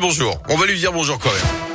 Bonjour, on va lui dire bonjour quand même.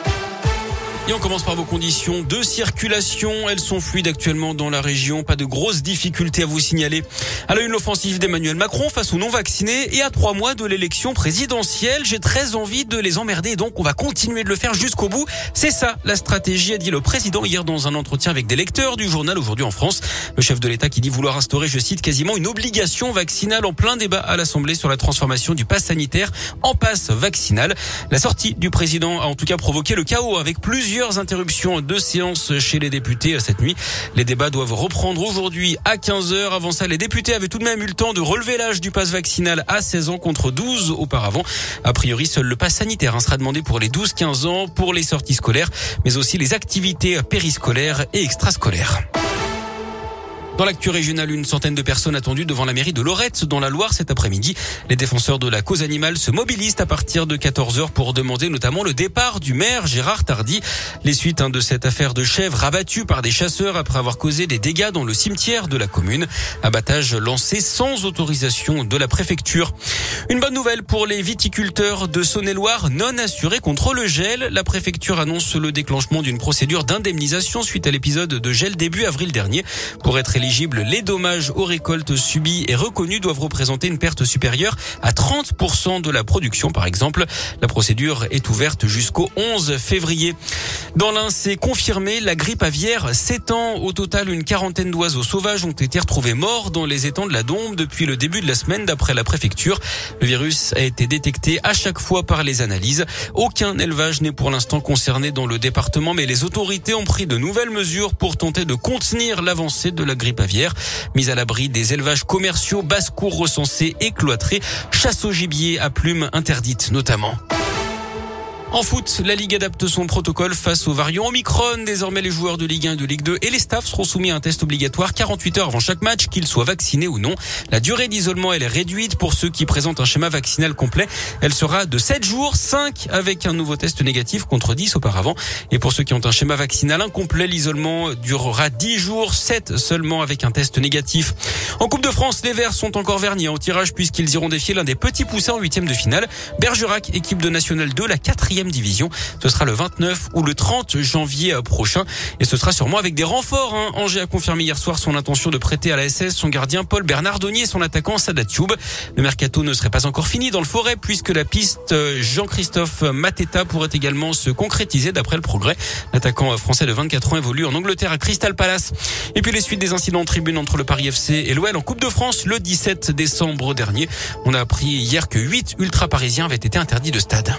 Et on commence par vos conditions de circulation. Elles sont fluides actuellement dans la région. Pas de grosses difficultés à vous signaler. À une l'offensive d'Emmanuel Macron face aux non-vaccinés et à trois mois de l'élection présidentielle. J'ai très envie de les emmerder, donc on va continuer de le faire jusqu'au bout. C'est ça la stratégie, a dit le président hier dans un entretien avec des lecteurs du journal Aujourd'hui en France. Le chef de l'État qui dit vouloir instaurer, je cite, quasiment une obligation vaccinale en plein débat à l'Assemblée sur la transformation du pass sanitaire en passe vaccinal. La sortie du président a en tout cas provoqué le chaos avec plusieurs plusieurs interruptions de séance chez les députés cette nuit. Les débats doivent reprendre aujourd'hui à 15h. Avant ça, les députés avaient tout de même eu le temps de relever l'âge du pass vaccinal à 16 ans contre 12 auparavant. A priori, seul le pass sanitaire hein, sera demandé pour les 12-15 ans, pour les sorties scolaires, mais aussi les activités périscolaires et extrascolaires. Dans l'actu régionale, une centaine de personnes attendues devant la mairie de Lorette, dans la Loire, cet après-midi. Les défenseurs de la cause animale se mobilisent à partir de 14 heures pour demander notamment le départ du maire Gérard Tardy. Les suites hein, de cette affaire de chèvres abattue par des chasseurs après avoir causé des dégâts dans le cimetière de la commune. Abattage lancé sans autorisation de la préfecture. Une bonne nouvelle pour les viticulteurs de Saône-et-Loire non assurés contre le gel. La préfecture annonce le déclenchement d'une procédure d'indemnisation suite à l'épisode de gel début avril dernier. Pour être les dommages aux récoltes subies et reconnues doivent représenter une perte supérieure à 30% de la production, par exemple. La procédure est ouverte jusqu'au 11 février. Dans l'un, c'est confirmé, la grippe aviaire s'étend. Au total, une quarantaine d'oiseaux sauvages ont été retrouvés morts dans les étangs de la Dombe depuis le début de la semaine, d'après la préfecture. Le virus a été détecté à chaque fois par les analyses. Aucun élevage n'est pour l'instant concerné dans le département, mais les autorités ont pris de nouvelles mesures pour tenter de contenir l'avancée de la grippe pavière. Mise à l'abri des élevages commerciaux, basse-cour recensés et cloîtrés, chasse au gibier à plumes interdites notamment. En foot, la Ligue adapte son protocole face aux variants Omicron. Désormais, les joueurs de Ligue 1 de Ligue 2 et les staffs seront soumis à un test obligatoire 48 heures avant chaque match, qu'ils soient vaccinés ou non. La durée d'isolement, elle est réduite pour ceux qui présentent un schéma vaccinal complet. Elle sera de 7 jours, 5 avec un nouveau test négatif contre 10 auparavant. Et pour ceux qui ont un schéma vaccinal incomplet, l'isolement durera 10 jours, 7 seulement avec un test négatif. En Coupe de France, les Verts sont encore vernis au tirage puisqu'ils iront défier l'un des petits poussins en huitième de finale. Bergerac, équipe de National 2, la quatrième division. Ce sera le 29 ou le 30 janvier prochain. Et ce sera sûrement avec des renforts. Hein. Angers a confirmé hier soir son intention de prêter à la SS son gardien Paul Bernardoni et son attaquant Sadat Youb. Le mercato ne serait pas encore fini dans le forêt puisque la piste euh, Jean-Christophe Mateta pourrait également se concrétiser d'après le progrès. L'attaquant français de 24 ans évolue en Angleterre à Crystal Palace. Et puis les suites des incidents en tribune entre le Paris FC et l'OL en Coupe de France le 17 décembre dernier. On a appris hier que 8 ultra-parisiens avaient été interdits de stade.